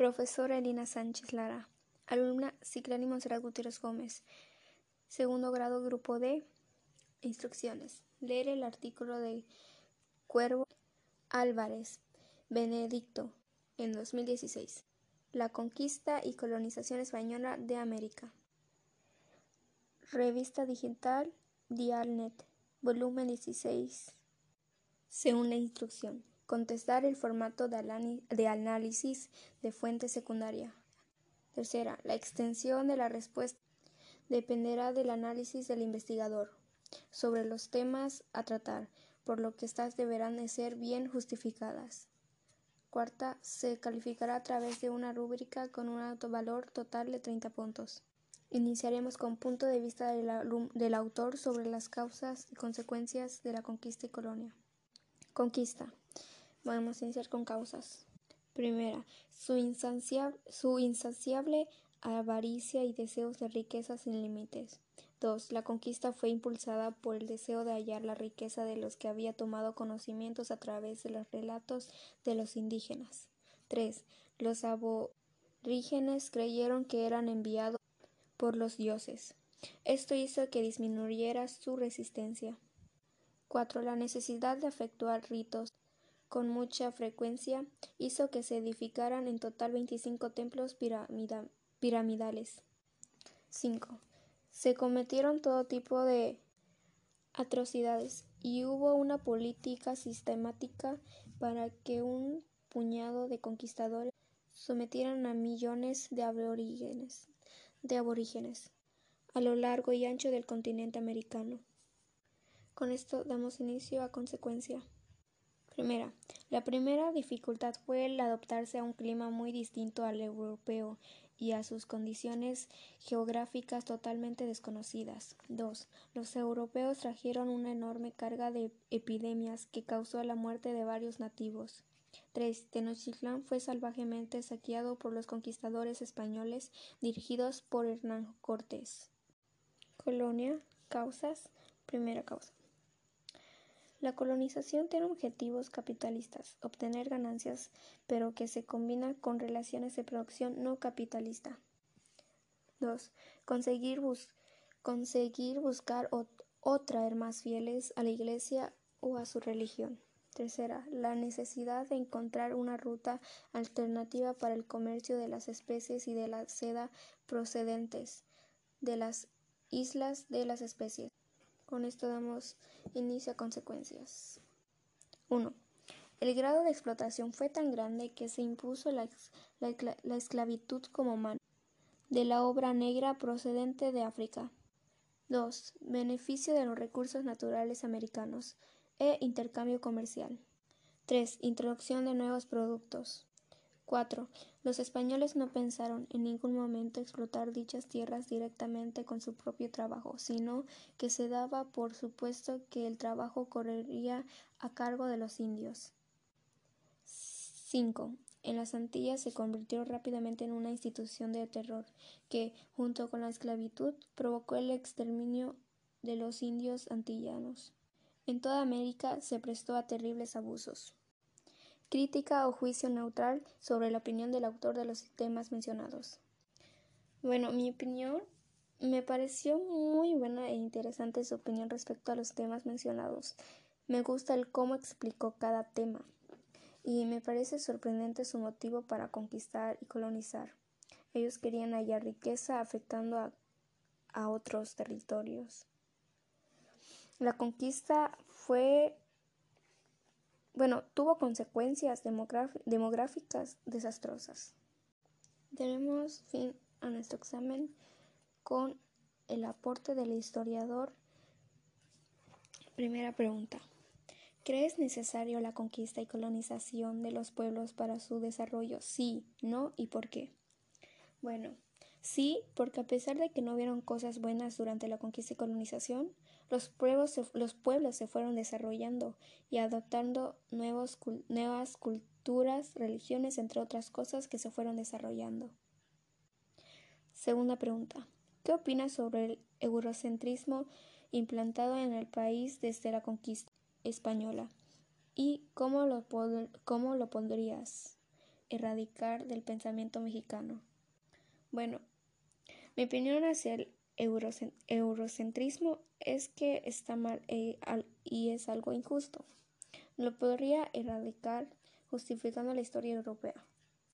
Profesora Elina Sánchez Lara. Alumna Ciclani Monserrat Gutiérrez Gómez. Segundo grado, grupo D. Instrucciones. Leer el artículo de Cuervo Álvarez Benedicto en 2016. La conquista y colonización española de América. Revista digital Dialnet, volumen 16. Según la instrucción. Contestar el formato de, análisis de fuente secundaria. Tercera, la extensión de la respuesta dependerá del análisis del investigador sobre los temas a tratar, por lo que estas deberán de ser bien justificadas. Cuarta, se calificará a través de una rúbrica con un valor total de 30 puntos. Iniciaremos con punto de vista del autor sobre las causas y consecuencias de la conquista y colonia. Conquista. Vamos a iniciar con causas. Primera, su, insaciable avaricia y deseos de riqueza sin límites. 2. La conquista fue impulsada por el deseo de hallar la riqueza de los que había tomado conocimientos a través de los relatos de los indígenas. 3. Los aborígenes creyeron que eran enviados por los dioses. Esto hizo que disminuyera su resistencia. 4. La necesidad de efectuar ritos con mucha frecuencia hizo que se edificaran en total 25 templos piramidales. 5. Se cometieron todo tipo de atrocidades y hubo una política sistemática para que un puñado de conquistadores sometieran a millones de aborígenes, de aborígenes a lo largo y ancho del continente americano. Con esto damos inicio a consecuencia. Primera, la primera dificultad fue el adaptarse a un clima muy distinto al europeo y a sus condiciones geográficas totalmente desconocidas. 2. Los europeos trajeron una enorme carga de epidemias que causó la muerte de varios nativos. 3. Tenochtitlán fue salvajemente saqueado por los conquistadores españoles dirigidos por Hernán Cortés. Colonia. Causas. Primera causa. La colonización tiene objetivos capitalistas, obtener ganancias, pero que se combina con relaciones de producción no capitalista. 2. Conseguir, buscar o, traer más fieles a la Iglesia o a su religión. Tercera, la necesidad de encontrar una ruta alternativa para el comercio de las especies y de la seda procedentes de las islas de las especies. Con esto damos inicio a consecuencias. 1. El grado de explotación fue tan grande que se impuso la, esclavitud como mano de la obra negra procedente de África. 2. Beneficio de los recursos naturales americanos e intercambio comercial. 3. Introducción de nuevos productos. 4. Los españoles no pensaron en ningún momento explotar dichas tierras directamente con su propio trabajo, sino que se daba por supuesto que el trabajo correría a cargo de los indios. 5. En las Antillas se convirtió rápidamente en una institución de terror que, junto con la esclavitud, provocó el exterminio de los indios antillanos. En toda América se prestó a terribles abusos. Crítica o juicio neutral sobre la opinión del autor de los temas mencionados. Bueno, mi opinión me pareció muy buena e interesante su opinión respecto a los temas mencionados. Me gusta el cómo explicó cada tema y me parece sorprendente su motivo para conquistar y colonizar. Ellos querían hallar riqueza afectando a, a otros territorios. La conquista fue bueno, tuvo consecuencias demográficas desastrosas. Tenemos fin a nuestro examen con el aporte del historiador. Primera pregunta. ¿Crees necesario la conquista y colonización de los pueblos para su desarrollo? Sí, no y por qué. Bueno, sí, porque a pesar de que no hubieron cosas buenas durante la conquista y colonización, los pueblos, se, los pueblos se fueron desarrollando y adoptando nuevos, nuevas culturas, religiones, entre otras cosas que se fueron desarrollando. Segunda pregunta. ¿Qué opinas sobre el eurocentrismo implantado en el país desde la conquista española? ¿Y cómo lo, cómo lo erradicar del pensamiento mexicano? Bueno, mi opinión hacia el eurocentrismo es que está mal eh, y es algo injusto. Lo podría erradicar justificando la historia europea.